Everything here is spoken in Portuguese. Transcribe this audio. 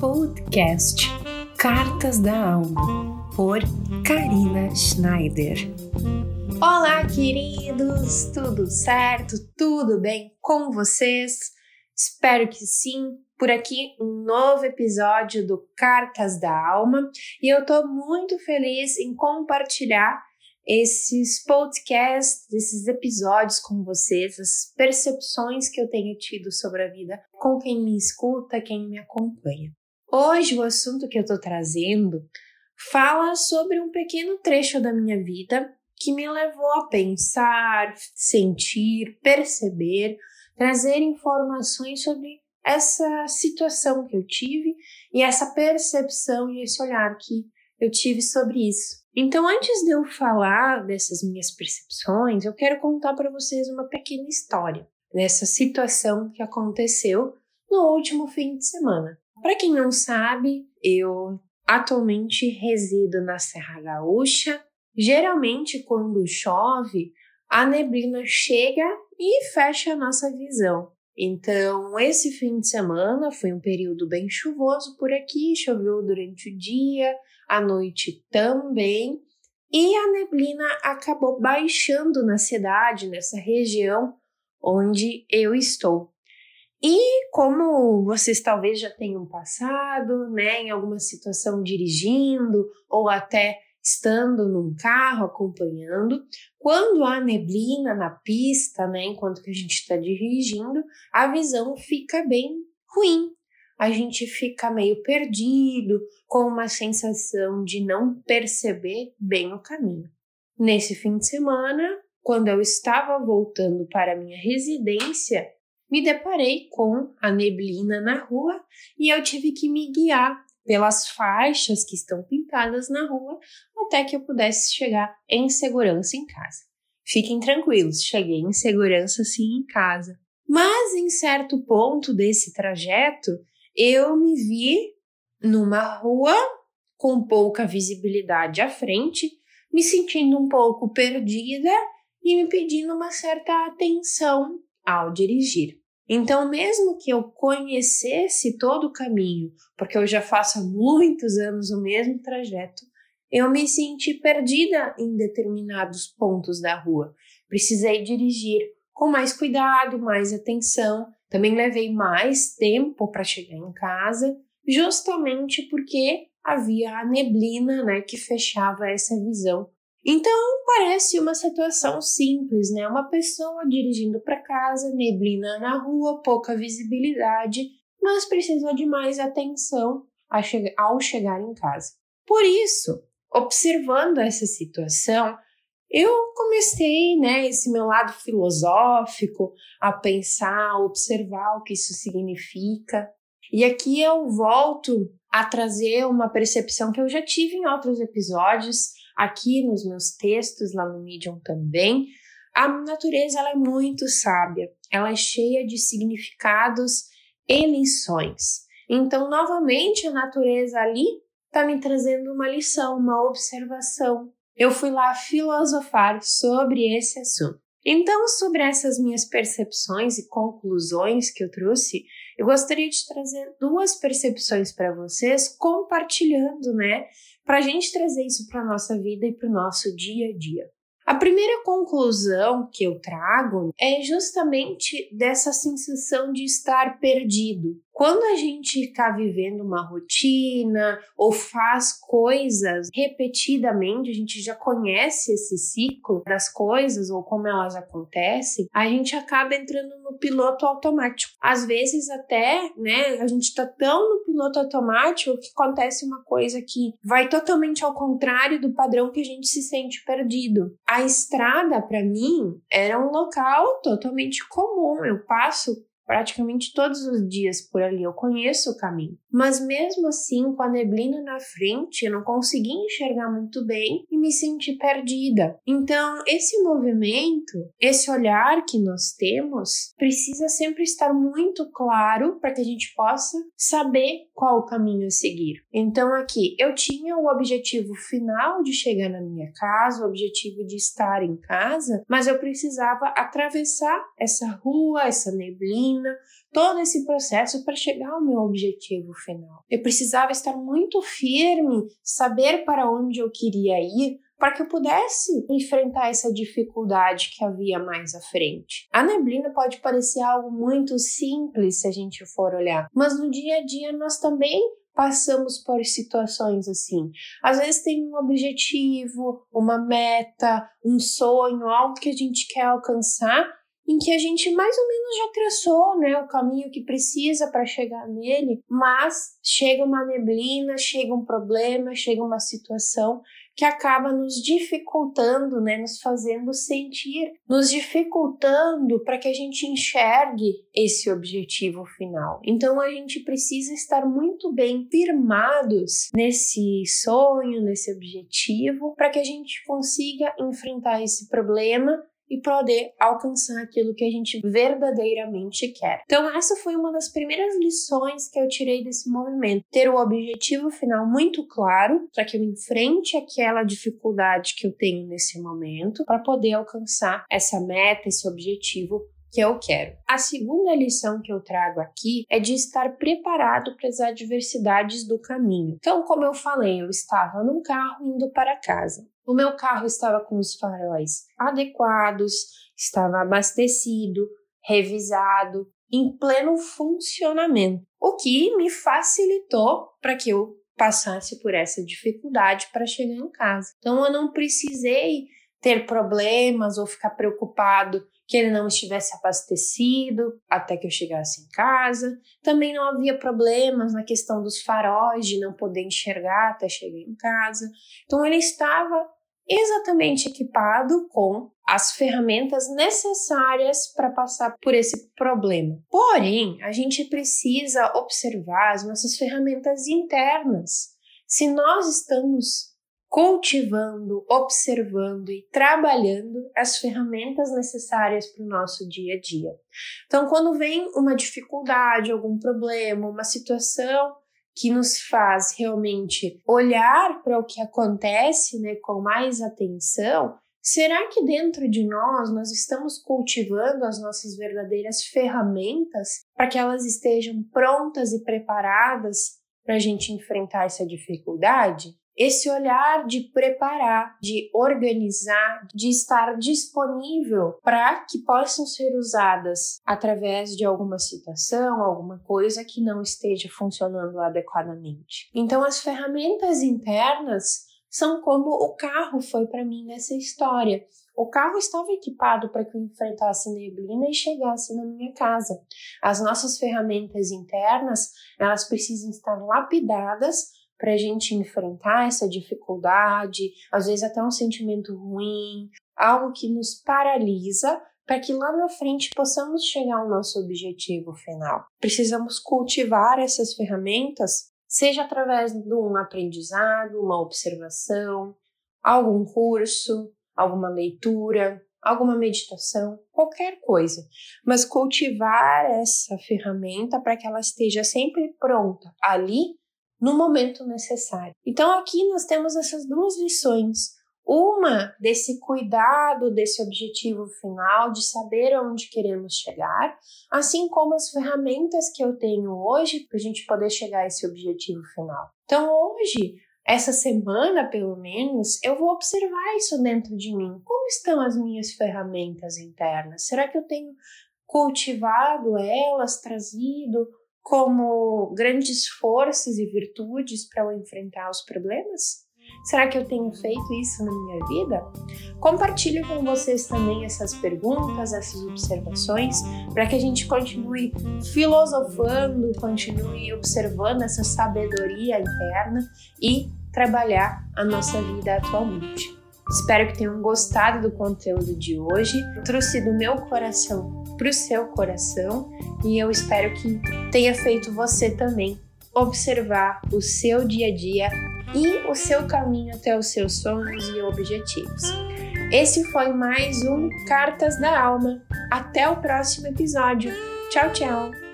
podcast Cartas da Alma, por Karina Schneider. Olá, queridos! Tudo certo? Tudo bem com vocês? Espero que sim. Por aqui, um novo episódio do Cartas da Alma e eu tô muito feliz em compartilhar esses podcasts, esses episódios com vocês, as percepções que eu tenho tido sobre a vida com quem me escuta, quem me acompanha. Hoje o assunto que eu estou trazendo fala sobre um pequeno trecho da minha vida que me levou a pensar, sentir, perceber, trazer informações sobre essa situação que eu tive e essa percepção e esse olhar que eu tive sobre isso. Então, antes de eu falar dessas minhas percepções, eu quero contar para vocês uma pequena história dessa situação que aconteceu no último fim de semana. Para quem não sabe, eu atualmente resido na Serra Gaúcha. Geralmente, quando chove, a neblina chega e fecha a nossa visão. Então, esse fim de semana foi um período bem chuvoso por aqui, choveu durante o dia, à noite também, e a neblina acabou baixando na cidade, nessa região onde eu estou. E como vocês talvez já tenham passado, né, em alguma situação dirigindo ou até estando num carro acompanhando, quando há neblina na pista, né, enquanto que a gente está dirigindo, a visão fica bem ruim, a gente fica meio perdido, com uma sensação de não perceber bem o caminho. Nesse fim de semana, quando eu estava voltando para minha residência, me deparei com a neblina na rua e eu tive que me guiar pelas faixas que estão pintadas na rua até que eu pudesse chegar em segurança em casa. Fiquem tranquilos, cheguei em segurança sim em casa. Mas em certo ponto desse trajeto, eu me vi numa rua com pouca visibilidade à frente, me sentindo um pouco perdida e me pedindo uma certa atenção ao dirigir. Então, mesmo que eu conhecesse todo o caminho, porque eu já faço há muitos anos o mesmo trajeto, eu me senti perdida em determinados pontos da rua. Precisei dirigir com mais cuidado, mais atenção também levei mais tempo para chegar em casa, justamente porque havia a neblina, né, que fechava essa visão. Então parece uma situação simples, né? Uma pessoa dirigindo para casa, neblina na rua, pouca visibilidade, mas precisou de mais atenção ao chegar em casa. Por isso, observando essa situação, eu comecei, né, esse meu lado filosófico, a pensar, a observar o que isso significa. E aqui eu volto a trazer uma percepção que eu já tive em outros episódios, aqui nos meus textos, lá no Medium também. A natureza ela é muito sábia, ela é cheia de significados e lições. Então, novamente, a natureza ali está me trazendo uma lição, uma observação, eu fui lá filosofar sobre esse assunto. Então, sobre essas minhas percepções e conclusões que eu trouxe, eu gostaria de trazer duas percepções para vocês, compartilhando, né? Para a gente trazer isso para a nossa vida e para o nosso dia a dia. A primeira conclusão que eu trago é justamente dessa sensação de estar perdido, quando a gente está vivendo uma rotina ou faz coisas repetidamente, a gente já conhece esse ciclo das coisas ou como elas acontecem, a gente acaba entrando no piloto automático. Às vezes até, né, a gente está tão no piloto automático que acontece uma coisa que vai totalmente ao contrário do padrão que a gente se sente perdido. A estrada para mim era um local totalmente comum. Eu passo praticamente todos os dias por ali, eu conheço o caminho. Mas mesmo assim, com a neblina na frente, eu não consegui enxergar muito bem e me senti perdida. Então, esse movimento, esse olhar que nós temos, precisa sempre estar muito claro para que a gente possa saber qual o caminho a seguir. Então, aqui, eu tinha o objetivo final de chegar na minha casa, o objetivo de estar em casa, mas eu precisava atravessar essa rua, essa neblina rotina, todo esse processo para chegar ao meu objetivo final. Eu precisava estar muito firme, saber para onde eu queria ir, para que eu pudesse enfrentar essa dificuldade que havia mais à frente. A neblina pode parecer algo muito simples se a gente for olhar, mas no dia a dia nós também passamos por situações assim. Às vezes tem um objetivo, uma meta, um sonho, algo que a gente quer alcançar, em que a gente mais ou menos já traçou, né, o caminho que precisa para chegar nele, mas chega uma neblina, chega um problema, chega uma situação que acaba nos dificultando, né, nos fazendo sentir, nos dificultando para que a gente enxergue esse objetivo final. Então a gente precisa estar muito bem firmados nesse sonho, nesse objetivo, para que a gente consiga enfrentar esse problema e poder alcançar aquilo que a gente verdadeiramente quer. Então, essa foi uma das primeiras lições que eu tirei desse movimento: ter o objetivo final muito claro, para que eu enfrente aquela dificuldade que eu tenho nesse momento, para poder alcançar essa meta, esse objetivo que eu quero. A segunda lição que eu trago aqui é de estar preparado para as adversidades do caminho. Então, como eu falei, eu estava num carro indo para casa. O meu carro estava com os faróis adequados, estava abastecido, revisado, em pleno funcionamento, o que me facilitou para que eu passasse por essa dificuldade para chegar em casa. Então eu não precisei ter problemas ou ficar preocupado que ele não estivesse abastecido até que eu chegasse em casa. Também não havia problemas na questão dos faróis de não poder enxergar até chegar em casa. Então ele estava exatamente equipado com as ferramentas necessárias para passar por esse problema. Porém, a gente precisa observar as nossas ferramentas internas. Se nós estamos cultivando, observando e trabalhando as ferramentas necessárias para o nosso dia a dia. Então, quando vem uma dificuldade, algum problema, uma situação que nos faz realmente olhar para o que acontece né, com mais atenção, será que dentro de nós nós estamos cultivando as nossas verdadeiras ferramentas para que elas estejam prontas e preparadas para a gente enfrentar essa dificuldade? Esse olhar de preparar, de organizar, de estar disponível para que possam ser usadas através de alguma situação, alguma coisa que não esteja funcionando adequadamente. Então, as ferramentas internas são como o carro foi para mim nessa história. O carro estava equipado para que eu enfrentasse neblina e chegasse na minha casa. As nossas ferramentas internas, elas precisam estar lapidadas para a gente enfrentar essa dificuldade, às vezes até um sentimento ruim, algo que nos paralisa, para que lá na frente possamos chegar ao nosso objetivo final. Precisamos cultivar essas ferramentas, seja através de um aprendizado, uma observação, algum curso, alguma leitura, alguma meditação, qualquer coisa, mas cultivar essa ferramenta para que ela esteja sempre pronta ali no momento necessário. Então aqui nós temos essas duas lições. Uma desse cuidado, desse objetivo final, de saber aonde queremos chegar, assim como as ferramentas que eu tenho hoje para a gente poder chegar a esse objetivo final. Então, hoje, essa semana pelo menos, eu vou observar isso dentro de mim. Como estão as minhas ferramentas internas? Será que eu tenho cultivado elas, trazido como grandes forças e virtudes para eu enfrentar os problemas? Será que eu tenho feito isso na minha vida? Compartilho com vocês também essas perguntas, essas observações, para que a gente continue filosofando, continue observando essa sabedoria interna e trabalhar a nossa vida atualmente. Espero que tenham gostado do conteúdo de hoje. trouxe do meu coração para o seu coração e eu espero que tenha feito você também observar o seu dia a dia e o seu caminho até os seus sonhos e objetivos. Esse foi mais um Cartas da Alma. Até o próximo episódio. Tchau, tchau!